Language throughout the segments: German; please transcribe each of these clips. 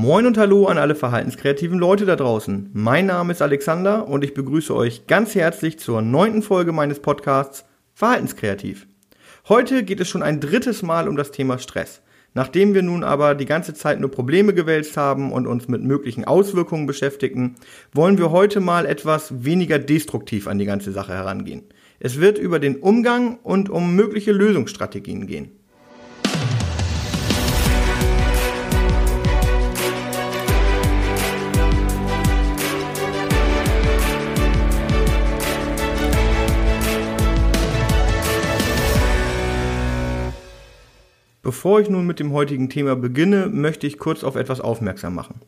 Moin und Hallo an alle verhaltenskreativen Leute da draußen. Mein Name ist Alexander und ich begrüße euch ganz herzlich zur neunten Folge meines Podcasts Verhaltenskreativ. Heute geht es schon ein drittes Mal um das Thema Stress. Nachdem wir nun aber die ganze Zeit nur Probleme gewälzt haben und uns mit möglichen Auswirkungen beschäftigen, wollen wir heute mal etwas weniger destruktiv an die ganze Sache herangehen. Es wird über den Umgang und um mögliche Lösungsstrategien gehen. Bevor ich nun mit dem heutigen Thema beginne, möchte ich kurz auf etwas aufmerksam machen.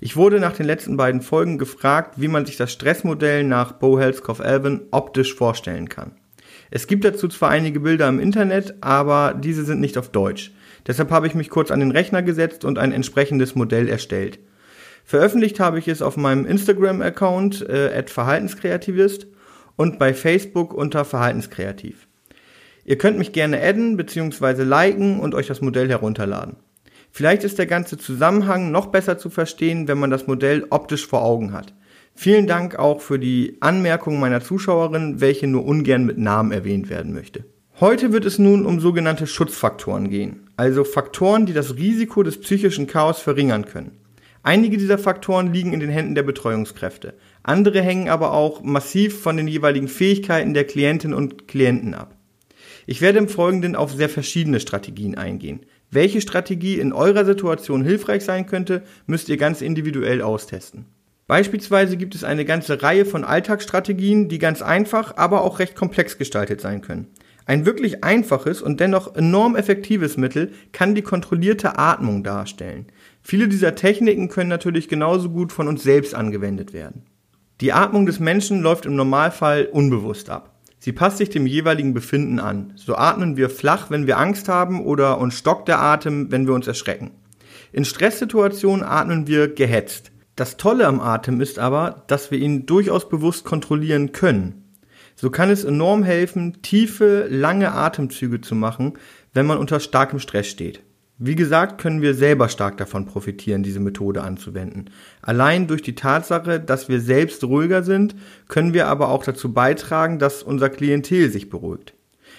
Ich wurde nach den letzten beiden Folgen gefragt, wie man sich das Stressmodell nach Bohelskopf-Alvin optisch vorstellen kann. Es gibt dazu zwar einige Bilder im Internet, aber diese sind nicht auf Deutsch. Deshalb habe ich mich kurz an den Rechner gesetzt und ein entsprechendes Modell erstellt. Veröffentlicht habe ich es auf meinem Instagram-Account äh, @verhaltenskreativist und bei Facebook unter Verhaltenskreativ. Ihr könnt mich gerne adden bzw. liken und euch das Modell herunterladen. Vielleicht ist der ganze Zusammenhang noch besser zu verstehen, wenn man das Modell optisch vor Augen hat. Vielen Dank auch für die Anmerkung meiner Zuschauerin, welche nur ungern mit Namen erwähnt werden möchte. Heute wird es nun um sogenannte Schutzfaktoren gehen, also Faktoren, die das Risiko des psychischen Chaos verringern können. Einige dieser Faktoren liegen in den Händen der Betreuungskräfte, andere hängen aber auch massiv von den jeweiligen Fähigkeiten der Klientinnen und Klienten ab. Ich werde im Folgenden auf sehr verschiedene Strategien eingehen. Welche Strategie in eurer Situation hilfreich sein könnte, müsst ihr ganz individuell austesten. Beispielsweise gibt es eine ganze Reihe von Alltagsstrategien, die ganz einfach, aber auch recht komplex gestaltet sein können. Ein wirklich einfaches und dennoch enorm effektives Mittel kann die kontrollierte Atmung darstellen. Viele dieser Techniken können natürlich genauso gut von uns selbst angewendet werden. Die Atmung des Menschen läuft im Normalfall unbewusst ab. Sie passt sich dem jeweiligen Befinden an. So atmen wir flach, wenn wir Angst haben oder uns stockt der Atem, wenn wir uns erschrecken. In Stresssituationen atmen wir gehetzt. Das Tolle am Atem ist aber, dass wir ihn durchaus bewusst kontrollieren können. So kann es enorm helfen, tiefe, lange Atemzüge zu machen, wenn man unter starkem Stress steht. Wie gesagt, können wir selber stark davon profitieren, diese Methode anzuwenden. Allein durch die Tatsache, dass wir selbst ruhiger sind, können wir aber auch dazu beitragen, dass unser Klientel sich beruhigt.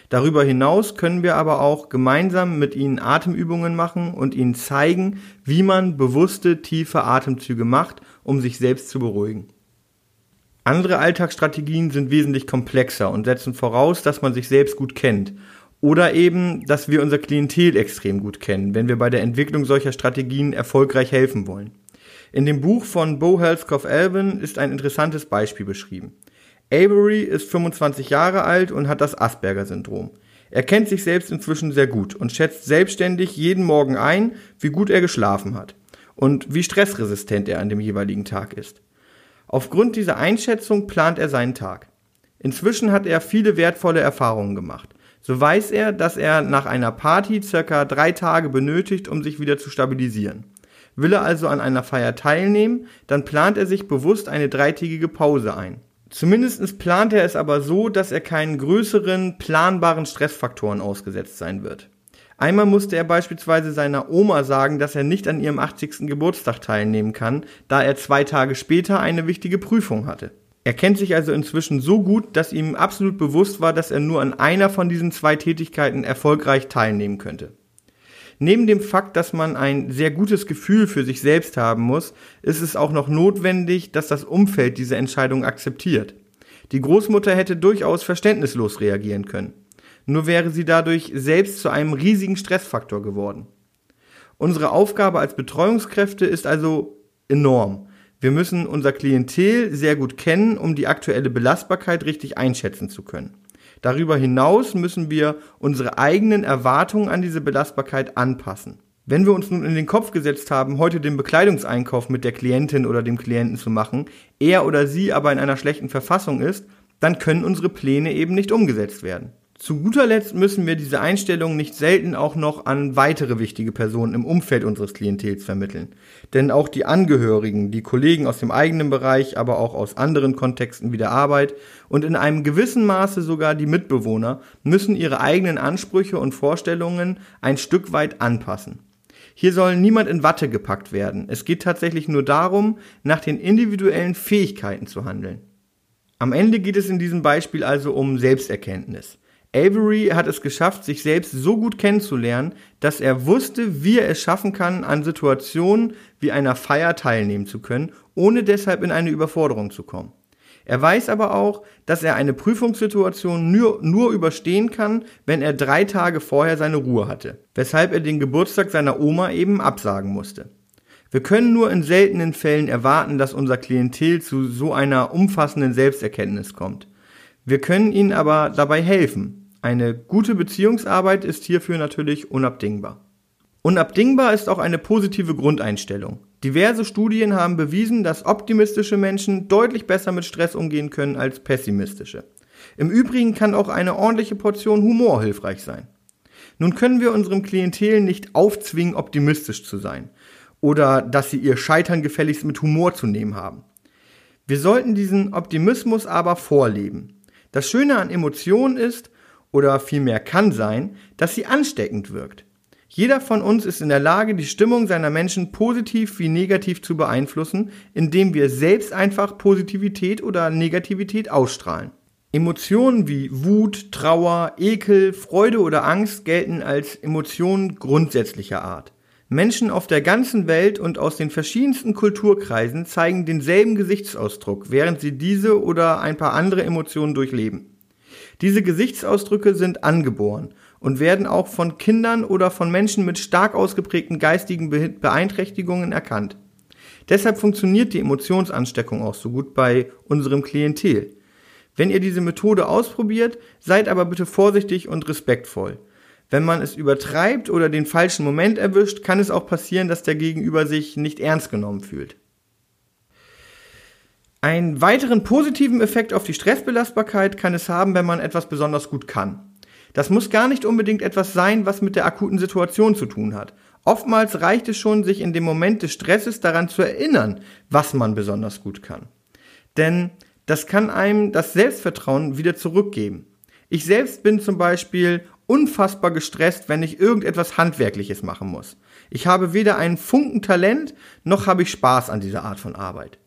Darüber hinaus können wir aber auch gemeinsam mit ihnen Atemübungen machen und ihnen zeigen, wie man bewusste, tiefe Atemzüge macht, um sich selbst zu beruhigen. Andere Alltagsstrategien sind wesentlich komplexer und setzen voraus, dass man sich selbst gut kennt oder eben, dass wir unser Klientel extrem gut kennen, wenn wir bei der Entwicklung solcher Strategien erfolgreich helfen wollen. In dem Buch von Bo Helskov Alvin ist ein interessantes Beispiel beschrieben. Avery ist 25 Jahre alt und hat das Asperger-Syndrom. Er kennt sich selbst inzwischen sehr gut und schätzt selbstständig jeden Morgen ein, wie gut er geschlafen hat und wie stressresistent er an dem jeweiligen Tag ist. Aufgrund dieser Einschätzung plant er seinen Tag. Inzwischen hat er viele wertvolle Erfahrungen gemacht. So weiß er, dass er nach einer Party circa drei Tage benötigt, um sich wieder zu stabilisieren. Will er also an einer Feier teilnehmen, dann plant er sich bewusst eine dreitägige Pause ein. Zumindest plant er es aber so, dass er keinen größeren planbaren Stressfaktoren ausgesetzt sein wird. Einmal musste er beispielsweise seiner Oma sagen, dass er nicht an ihrem 80. Geburtstag teilnehmen kann, da er zwei Tage später eine wichtige Prüfung hatte. Er kennt sich also inzwischen so gut, dass ihm absolut bewusst war, dass er nur an einer von diesen zwei Tätigkeiten erfolgreich teilnehmen könnte. Neben dem Fakt, dass man ein sehr gutes Gefühl für sich selbst haben muss, ist es auch noch notwendig, dass das Umfeld diese Entscheidung akzeptiert. Die Großmutter hätte durchaus verständnislos reagieren können. Nur wäre sie dadurch selbst zu einem riesigen Stressfaktor geworden. Unsere Aufgabe als Betreuungskräfte ist also enorm. Wir müssen unser Klientel sehr gut kennen, um die aktuelle Belastbarkeit richtig einschätzen zu können. Darüber hinaus müssen wir unsere eigenen Erwartungen an diese Belastbarkeit anpassen. Wenn wir uns nun in den Kopf gesetzt haben, heute den Bekleidungseinkauf mit der Klientin oder dem Klienten zu machen, er oder sie aber in einer schlechten Verfassung ist, dann können unsere Pläne eben nicht umgesetzt werden. Zu guter Letzt müssen wir diese Einstellung nicht selten auch noch an weitere wichtige Personen im Umfeld unseres Klientels vermitteln. Denn auch die Angehörigen, die Kollegen aus dem eigenen Bereich, aber auch aus anderen Kontexten wie der Arbeit und in einem gewissen Maße sogar die Mitbewohner müssen ihre eigenen Ansprüche und Vorstellungen ein Stück weit anpassen. Hier soll niemand in Watte gepackt werden. Es geht tatsächlich nur darum, nach den individuellen Fähigkeiten zu handeln. Am Ende geht es in diesem Beispiel also um Selbsterkenntnis. Avery hat es geschafft, sich selbst so gut kennenzulernen, dass er wusste, wie er es schaffen kann, an Situationen wie einer Feier teilnehmen zu können, ohne deshalb in eine Überforderung zu kommen. Er weiß aber auch, dass er eine Prüfungssituation nur, nur überstehen kann, wenn er drei Tage vorher seine Ruhe hatte, weshalb er den Geburtstag seiner Oma eben absagen musste. Wir können nur in seltenen Fällen erwarten, dass unser Klientel zu so einer umfassenden Selbsterkenntnis kommt. Wir können ihnen aber dabei helfen. Eine gute Beziehungsarbeit ist hierfür natürlich unabdingbar. Unabdingbar ist auch eine positive Grundeinstellung. Diverse Studien haben bewiesen, dass optimistische Menschen deutlich besser mit Stress umgehen können als pessimistische. Im Übrigen kann auch eine ordentliche Portion Humor hilfreich sein. Nun können wir unserem Klientel nicht aufzwingen, optimistisch zu sein oder dass sie ihr Scheitern gefälligst mit Humor zu nehmen haben. Wir sollten diesen Optimismus aber vorleben. Das Schöne an Emotionen ist, oder vielmehr kann sein, dass sie ansteckend wirkt. Jeder von uns ist in der Lage, die Stimmung seiner Menschen positiv wie negativ zu beeinflussen, indem wir selbst einfach Positivität oder Negativität ausstrahlen. Emotionen wie Wut, Trauer, Ekel, Freude oder Angst gelten als Emotionen grundsätzlicher Art. Menschen auf der ganzen Welt und aus den verschiedensten Kulturkreisen zeigen denselben Gesichtsausdruck, während sie diese oder ein paar andere Emotionen durchleben. Diese Gesichtsausdrücke sind angeboren und werden auch von Kindern oder von Menschen mit stark ausgeprägten geistigen Beeinträchtigungen erkannt. Deshalb funktioniert die Emotionsansteckung auch so gut bei unserem Klientel. Wenn ihr diese Methode ausprobiert, seid aber bitte vorsichtig und respektvoll. Wenn man es übertreibt oder den falschen Moment erwischt, kann es auch passieren, dass der Gegenüber sich nicht ernst genommen fühlt. Einen weiteren positiven Effekt auf die Stressbelastbarkeit kann es haben, wenn man etwas besonders gut kann. Das muss gar nicht unbedingt etwas sein, was mit der akuten Situation zu tun hat. Oftmals reicht es schon, sich in dem Moment des Stresses daran zu erinnern, was man besonders gut kann. Denn das kann einem das Selbstvertrauen wieder zurückgeben. Ich selbst bin zum Beispiel unfassbar gestresst, wenn ich irgendetwas Handwerkliches machen muss. Ich habe weder einen Funken Talent, noch habe ich Spaß an dieser Art von Arbeit.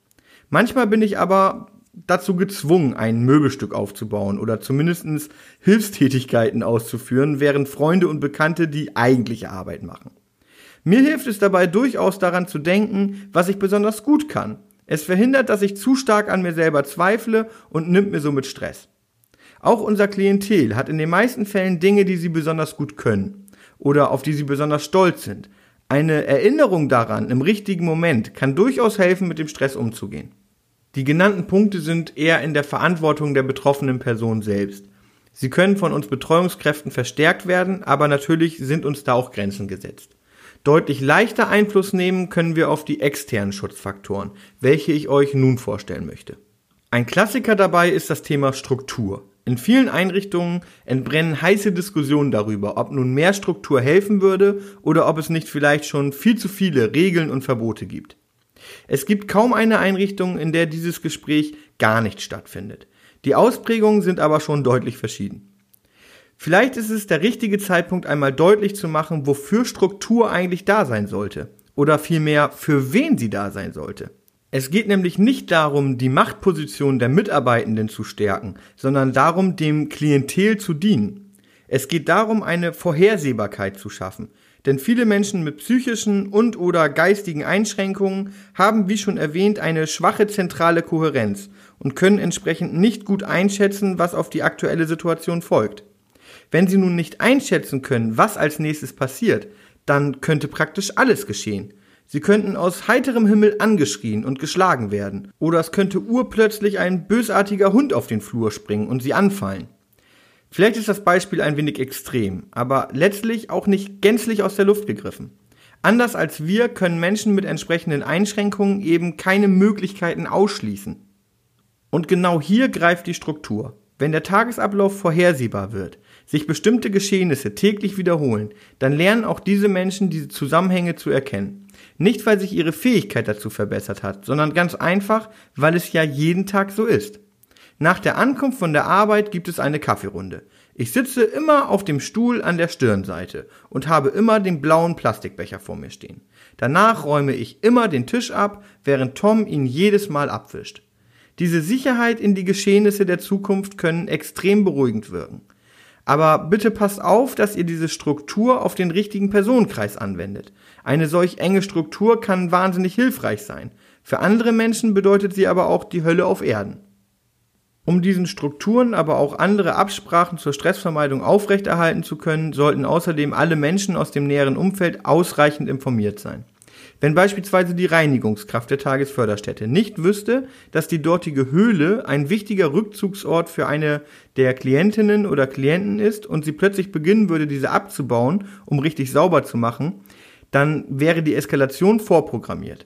Manchmal bin ich aber dazu gezwungen, ein Möbelstück aufzubauen oder zumindest Hilfstätigkeiten auszuführen, während Freunde und Bekannte die eigentliche Arbeit machen. Mir hilft es dabei durchaus daran zu denken, was ich besonders gut kann. Es verhindert, dass ich zu stark an mir selber zweifle und nimmt mir somit Stress. Auch unser Klientel hat in den meisten Fällen Dinge, die sie besonders gut können oder auf die sie besonders stolz sind. Eine Erinnerung daran im richtigen Moment kann durchaus helfen, mit dem Stress umzugehen. Die genannten Punkte sind eher in der Verantwortung der betroffenen Person selbst. Sie können von uns Betreuungskräften verstärkt werden, aber natürlich sind uns da auch Grenzen gesetzt. Deutlich leichter Einfluss nehmen können wir auf die externen Schutzfaktoren, welche ich euch nun vorstellen möchte. Ein Klassiker dabei ist das Thema Struktur. In vielen Einrichtungen entbrennen heiße Diskussionen darüber, ob nun mehr Struktur helfen würde oder ob es nicht vielleicht schon viel zu viele Regeln und Verbote gibt. Es gibt kaum eine Einrichtung, in der dieses Gespräch gar nicht stattfindet. Die Ausprägungen sind aber schon deutlich verschieden. Vielleicht ist es der richtige Zeitpunkt, einmal deutlich zu machen, wofür Struktur eigentlich da sein sollte. Oder vielmehr, für wen sie da sein sollte. Es geht nämlich nicht darum, die Machtposition der Mitarbeitenden zu stärken, sondern darum, dem Klientel zu dienen. Es geht darum, eine Vorhersehbarkeit zu schaffen, denn viele Menschen mit psychischen und oder geistigen Einschränkungen haben, wie schon erwähnt, eine schwache zentrale Kohärenz und können entsprechend nicht gut einschätzen, was auf die aktuelle Situation folgt. Wenn sie nun nicht einschätzen können, was als nächstes passiert, dann könnte praktisch alles geschehen. Sie könnten aus heiterem Himmel angeschrien und geschlagen werden, oder es könnte urplötzlich ein bösartiger Hund auf den Flur springen und sie anfallen. Vielleicht ist das Beispiel ein wenig extrem, aber letztlich auch nicht gänzlich aus der Luft gegriffen. Anders als wir können Menschen mit entsprechenden Einschränkungen eben keine Möglichkeiten ausschließen. Und genau hier greift die Struktur. Wenn der Tagesablauf vorhersehbar wird, sich bestimmte Geschehnisse täglich wiederholen, dann lernen auch diese Menschen diese Zusammenhänge zu erkennen. Nicht, weil sich ihre Fähigkeit dazu verbessert hat, sondern ganz einfach, weil es ja jeden Tag so ist. Nach der Ankunft von der Arbeit gibt es eine Kaffeerunde. Ich sitze immer auf dem Stuhl an der Stirnseite und habe immer den blauen Plastikbecher vor mir stehen. Danach räume ich immer den Tisch ab, während Tom ihn jedes Mal abwischt. Diese Sicherheit in die Geschehnisse der Zukunft können extrem beruhigend wirken. Aber bitte passt auf, dass ihr diese Struktur auf den richtigen Personenkreis anwendet. Eine solch enge Struktur kann wahnsinnig hilfreich sein. Für andere Menschen bedeutet sie aber auch die Hölle auf Erden. Um diesen Strukturen aber auch andere Absprachen zur Stressvermeidung aufrechterhalten zu können, sollten außerdem alle Menschen aus dem näheren Umfeld ausreichend informiert sein. Wenn beispielsweise die Reinigungskraft der Tagesförderstätte nicht wüsste, dass die dortige Höhle ein wichtiger Rückzugsort für eine der Klientinnen oder Klienten ist und sie plötzlich beginnen würde, diese abzubauen, um richtig sauber zu machen, dann wäre die Eskalation vorprogrammiert.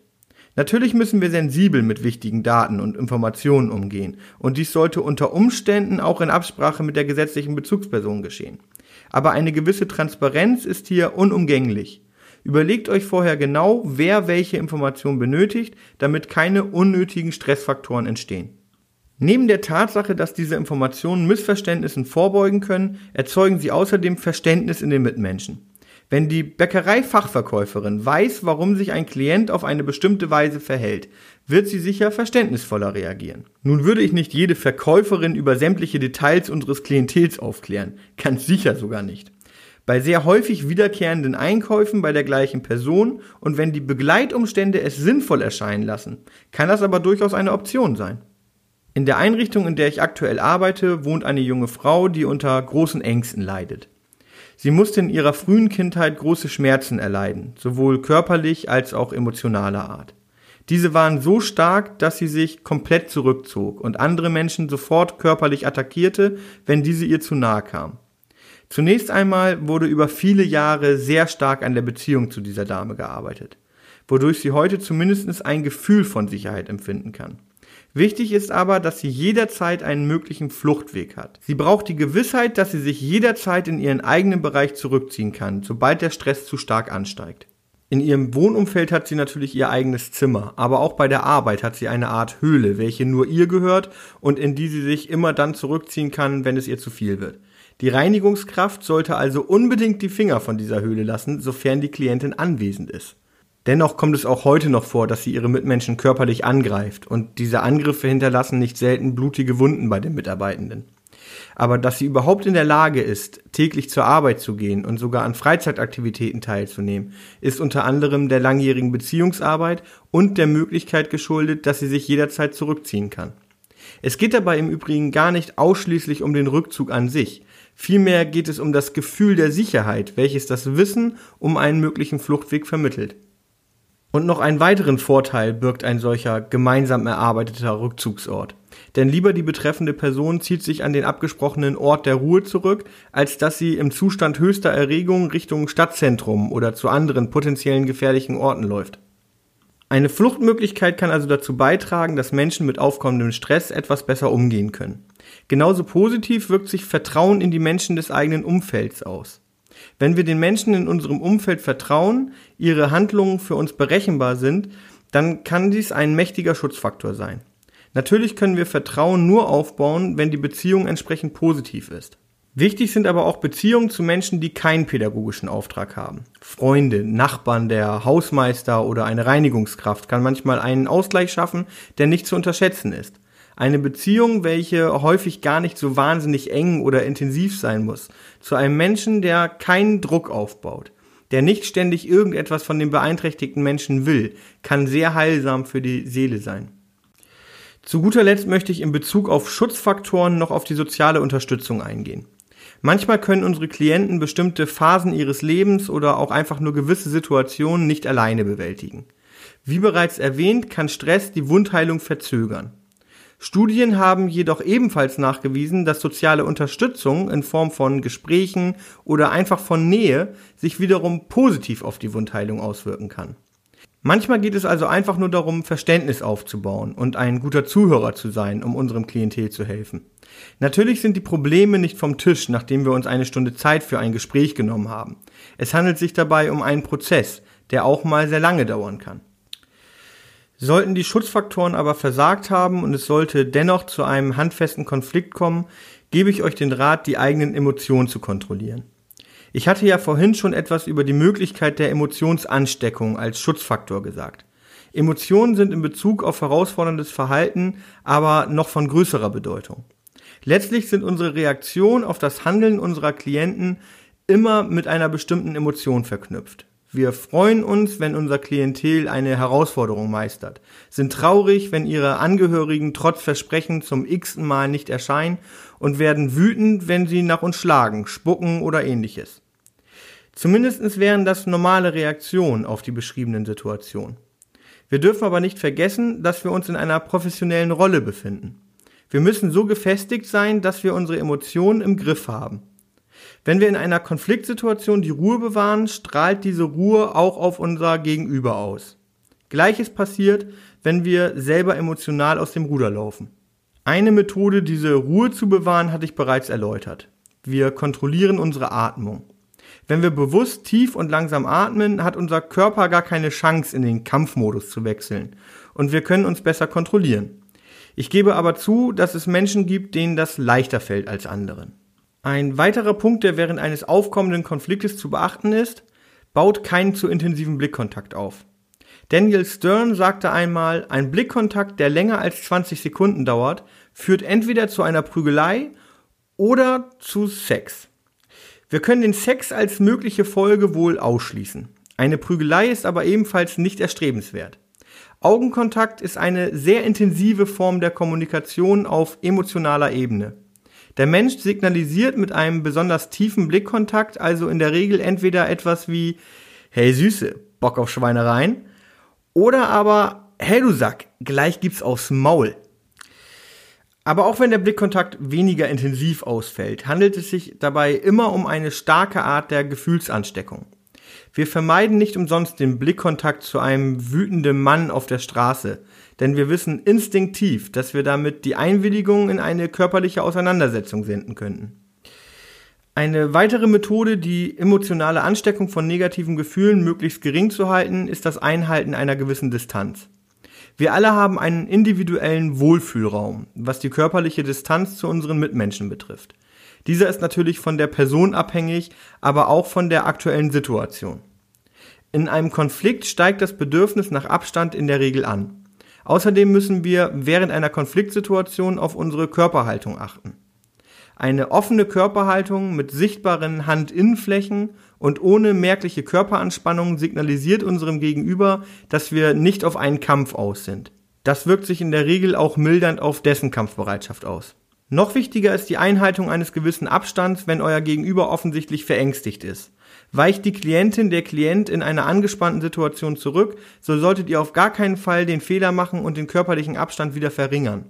Natürlich müssen wir sensibel mit wichtigen Daten und Informationen umgehen, und dies sollte unter Umständen auch in Absprache mit der gesetzlichen Bezugsperson geschehen. Aber eine gewisse Transparenz ist hier unumgänglich. Überlegt euch vorher genau, wer welche Information benötigt, damit keine unnötigen Stressfaktoren entstehen. Neben der Tatsache, dass diese Informationen Missverständnissen vorbeugen können, erzeugen sie außerdem Verständnis in den Mitmenschen. Wenn die Bäckereifachverkäuferin weiß, warum sich ein Klient auf eine bestimmte Weise verhält, wird sie sicher verständnisvoller reagieren. Nun würde ich nicht jede Verkäuferin über sämtliche Details unseres Klientels aufklären, ganz sicher sogar nicht bei sehr häufig wiederkehrenden Einkäufen bei der gleichen Person und wenn die Begleitumstände es sinnvoll erscheinen lassen, kann das aber durchaus eine Option sein. In der Einrichtung, in der ich aktuell arbeite, wohnt eine junge Frau, die unter großen Ängsten leidet. Sie musste in ihrer frühen Kindheit große Schmerzen erleiden, sowohl körperlich als auch emotionaler Art. Diese waren so stark, dass sie sich komplett zurückzog und andere Menschen sofort körperlich attackierte, wenn diese ihr zu nahe kamen. Zunächst einmal wurde über viele Jahre sehr stark an der Beziehung zu dieser Dame gearbeitet, wodurch sie heute zumindest ein Gefühl von Sicherheit empfinden kann. Wichtig ist aber, dass sie jederzeit einen möglichen Fluchtweg hat. Sie braucht die Gewissheit, dass sie sich jederzeit in ihren eigenen Bereich zurückziehen kann, sobald der Stress zu stark ansteigt. In ihrem Wohnumfeld hat sie natürlich ihr eigenes Zimmer, aber auch bei der Arbeit hat sie eine Art Höhle, welche nur ihr gehört und in die sie sich immer dann zurückziehen kann, wenn es ihr zu viel wird. Die Reinigungskraft sollte also unbedingt die Finger von dieser Höhle lassen, sofern die Klientin anwesend ist. Dennoch kommt es auch heute noch vor, dass sie ihre Mitmenschen körperlich angreift und diese Angriffe hinterlassen nicht selten blutige Wunden bei den Mitarbeitenden. Aber dass sie überhaupt in der Lage ist, täglich zur Arbeit zu gehen und sogar an Freizeitaktivitäten teilzunehmen, ist unter anderem der langjährigen Beziehungsarbeit und der Möglichkeit geschuldet, dass sie sich jederzeit zurückziehen kann. Es geht dabei im Übrigen gar nicht ausschließlich um den Rückzug an sich, Vielmehr geht es um das Gefühl der Sicherheit, welches das Wissen um einen möglichen Fluchtweg vermittelt. Und noch einen weiteren Vorteil birgt ein solcher gemeinsam erarbeiteter Rückzugsort. Denn lieber die betreffende Person zieht sich an den abgesprochenen Ort der Ruhe zurück, als dass sie im Zustand höchster Erregung Richtung Stadtzentrum oder zu anderen potenziellen gefährlichen Orten läuft. Eine Fluchtmöglichkeit kann also dazu beitragen, dass Menschen mit aufkommendem Stress etwas besser umgehen können. Genauso positiv wirkt sich Vertrauen in die Menschen des eigenen Umfelds aus. Wenn wir den Menschen in unserem Umfeld vertrauen, ihre Handlungen für uns berechenbar sind, dann kann dies ein mächtiger Schutzfaktor sein. Natürlich können wir Vertrauen nur aufbauen, wenn die Beziehung entsprechend positiv ist. Wichtig sind aber auch Beziehungen zu Menschen, die keinen pädagogischen Auftrag haben. Freunde, Nachbarn, der Hausmeister oder eine Reinigungskraft kann manchmal einen Ausgleich schaffen, der nicht zu unterschätzen ist. Eine Beziehung, welche häufig gar nicht so wahnsinnig eng oder intensiv sein muss, zu einem Menschen, der keinen Druck aufbaut, der nicht ständig irgendetwas von dem beeinträchtigten Menschen will, kann sehr heilsam für die Seele sein. Zu guter Letzt möchte ich in Bezug auf Schutzfaktoren noch auf die soziale Unterstützung eingehen. Manchmal können unsere Klienten bestimmte Phasen ihres Lebens oder auch einfach nur gewisse Situationen nicht alleine bewältigen. Wie bereits erwähnt, kann Stress die Wundheilung verzögern. Studien haben jedoch ebenfalls nachgewiesen, dass soziale Unterstützung in Form von Gesprächen oder einfach von Nähe sich wiederum positiv auf die Wundheilung auswirken kann. Manchmal geht es also einfach nur darum, Verständnis aufzubauen und ein guter Zuhörer zu sein, um unserem Klientel zu helfen. Natürlich sind die Probleme nicht vom Tisch, nachdem wir uns eine Stunde Zeit für ein Gespräch genommen haben. Es handelt sich dabei um einen Prozess, der auch mal sehr lange dauern kann. Sollten die Schutzfaktoren aber versagt haben und es sollte dennoch zu einem handfesten Konflikt kommen, gebe ich euch den Rat, die eigenen Emotionen zu kontrollieren. Ich hatte ja vorhin schon etwas über die Möglichkeit der Emotionsansteckung als Schutzfaktor gesagt. Emotionen sind in Bezug auf herausforderndes Verhalten aber noch von größerer Bedeutung. Letztlich sind unsere Reaktionen auf das Handeln unserer Klienten immer mit einer bestimmten Emotion verknüpft. Wir freuen uns, wenn unser Klientel eine Herausforderung meistert, sind traurig, wenn ihre Angehörigen trotz Versprechen zum x-ten Mal nicht erscheinen und werden wütend, wenn sie nach uns schlagen, spucken oder ähnliches. Zumindest wären das normale Reaktionen auf die beschriebenen Situationen. Wir dürfen aber nicht vergessen, dass wir uns in einer professionellen Rolle befinden. Wir müssen so gefestigt sein, dass wir unsere Emotionen im Griff haben. Wenn wir in einer Konfliktsituation die Ruhe bewahren, strahlt diese Ruhe auch auf unser Gegenüber aus. Gleiches passiert, wenn wir selber emotional aus dem Ruder laufen. Eine Methode, diese Ruhe zu bewahren, hatte ich bereits erläutert. Wir kontrollieren unsere Atmung. Wenn wir bewusst tief und langsam atmen, hat unser Körper gar keine Chance, in den Kampfmodus zu wechseln. Und wir können uns besser kontrollieren. Ich gebe aber zu, dass es Menschen gibt, denen das leichter fällt als anderen. Ein weiterer Punkt, der während eines aufkommenden Konfliktes zu beachten ist, baut keinen zu intensiven Blickkontakt auf. Daniel Stern sagte einmal, ein Blickkontakt, der länger als 20 Sekunden dauert, führt entweder zu einer Prügelei oder zu Sex. Wir können den Sex als mögliche Folge wohl ausschließen. Eine Prügelei ist aber ebenfalls nicht erstrebenswert. Augenkontakt ist eine sehr intensive Form der Kommunikation auf emotionaler Ebene. Der Mensch signalisiert mit einem besonders tiefen Blickkontakt also in der Regel entweder etwas wie Hey Süße, Bock auf Schweinereien oder aber Hey du Sack, gleich gibt's aufs Maul. Aber auch wenn der Blickkontakt weniger intensiv ausfällt, handelt es sich dabei immer um eine starke Art der Gefühlsansteckung. Wir vermeiden nicht umsonst den Blickkontakt zu einem wütenden Mann auf der Straße, denn wir wissen instinktiv, dass wir damit die Einwilligung in eine körperliche Auseinandersetzung senden könnten. Eine weitere Methode, die emotionale Ansteckung von negativen Gefühlen möglichst gering zu halten, ist das Einhalten einer gewissen Distanz. Wir alle haben einen individuellen Wohlfühlraum, was die körperliche Distanz zu unseren Mitmenschen betrifft. Dieser ist natürlich von der Person abhängig, aber auch von der aktuellen Situation. In einem Konflikt steigt das Bedürfnis nach Abstand in der Regel an. Außerdem müssen wir während einer Konfliktsituation auf unsere Körperhaltung achten. Eine offene Körperhaltung mit sichtbaren Handinnenflächen und ohne merkliche Körperanspannung signalisiert unserem Gegenüber, dass wir nicht auf einen Kampf aus sind. Das wirkt sich in der Regel auch mildernd auf dessen Kampfbereitschaft aus. Noch wichtiger ist die Einhaltung eines gewissen Abstands, wenn euer Gegenüber offensichtlich verängstigt ist. Weicht die Klientin, der Klient in einer angespannten Situation zurück, so solltet ihr auf gar keinen Fall den Fehler machen und den körperlichen Abstand wieder verringern.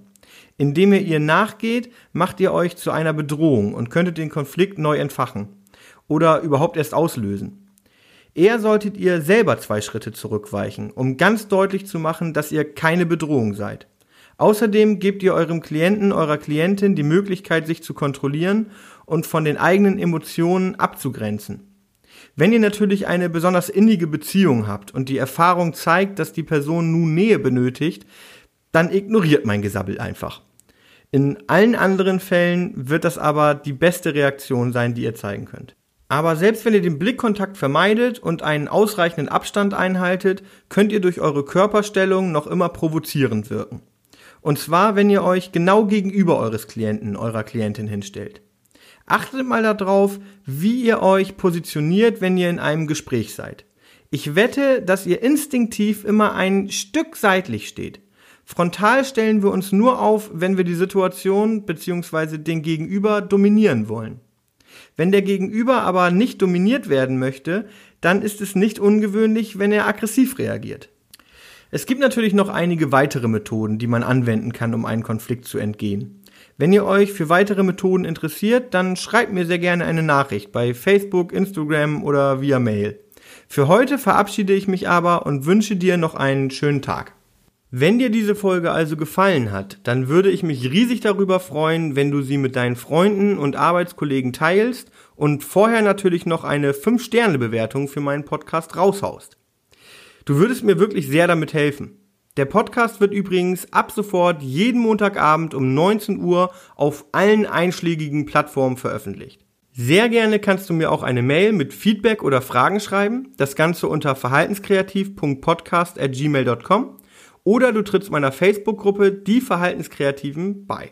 Indem ihr ihr nachgeht, macht ihr euch zu einer Bedrohung und könntet den Konflikt neu entfachen oder überhaupt erst auslösen. Eher solltet ihr selber zwei Schritte zurückweichen, um ganz deutlich zu machen, dass ihr keine Bedrohung seid. Außerdem gebt ihr eurem Klienten, eurer Klientin die Möglichkeit, sich zu kontrollieren und von den eigenen Emotionen abzugrenzen. Wenn ihr natürlich eine besonders innige Beziehung habt und die Erfahrung zeigt, dass die Person nun Nähe benötigt, dann ignoriert mein Gesabbel einfach. In allen anderen Fällen wird das aber die beste Reaktion sein, die ihr zeigen könnt. Aber selbst wenn ihr den Blickkontakt vermeidet und einen ausreichenden Abstand einhaltet, könnt ihr durch eure Körperstellung noch immer provozierend wirken. Und zwar, wenn ihr euch genau gegenüber eures Klienten, eurer Klientin hinstellt. Achtet mal darauf, wie ihr euch positioniert, wenn ihr in einem Gespräch seid. Ich wette, dass ihr instinktiv immer ein Stück seitlich steht. Frontal stellen wir uns nur auf, wenn wir die Situation bzw. den Gegenüber dominieren wollen. Wenn der Gegenüber aber nicht dominiert werden möchte, dann ist es nicht ungewöhnlich, wenn er aggressiv reagiert. Es gibt natürlich noch einige weitere Methoden, die man anwenden kann, um einen Konflikt zu entgehen. Wenn ihr euch für weitere Methoden interessiert, dann schreibt mir sehr gerne eine Nachricht bei Facebook, Instagram oder via Mail. Für heute verabschiede ich mich aber und wünsche dir noch einen schönen Tag. Wenn dir diese Folge also gefallen hat, dann würde ich mich riesig darüber freuen, wenn du sie mit deinen Freunden und Arbeitskollegen teilst und vorher natürlich noch eine 5-Sterne-Bewertung für meinen Podcast raushaust. Du würdest mir wirklich sehr damit helfen. Der Podcast wird übrigens ab sofort jeden Montagabend um 19 Uhr auf allen einschlägigen Plattformen veröffentlicht. Sehr gerne kannst du mir auch eine Mail mit Feedback oder Fragen schreiben, das Ganze unter verhaltenskreativ.podcast.gmail.com oder du trittst meiner Facebook-Gruppe Die Verhaltenskreativen bei.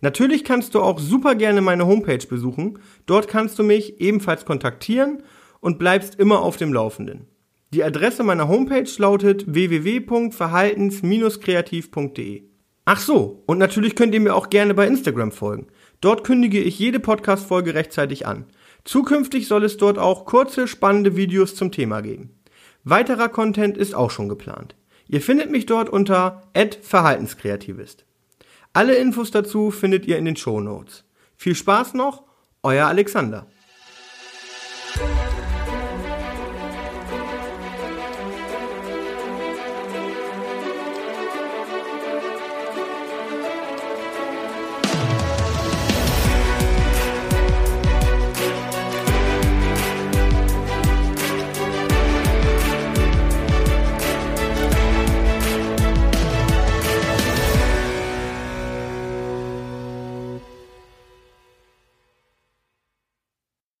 Natürlich kannst du auch super gerne meine Homepage besuchen, dort kannst du mich ebenfalls kontaktieren und bleibst immer auf dem Laufenden. Die Adresse meiner Homepage lautet www.verhaltens-kreativ.de. Ach so, und natürlich könnt ihr mir auch gerne bei Instagram folgen. Dort kündige ich jede Podcast-Folge rechtzeitig an. Zukünftig soll es dort auch kurze, spannende Videos zum Thema geben. Weiterer Content ist auch schon geplant. Ihr findet mich dort unter @verhaltenskreativist. Alle Infos dazu findet ihr in den Show Notes. Viel Spaß noch, euer Alexander.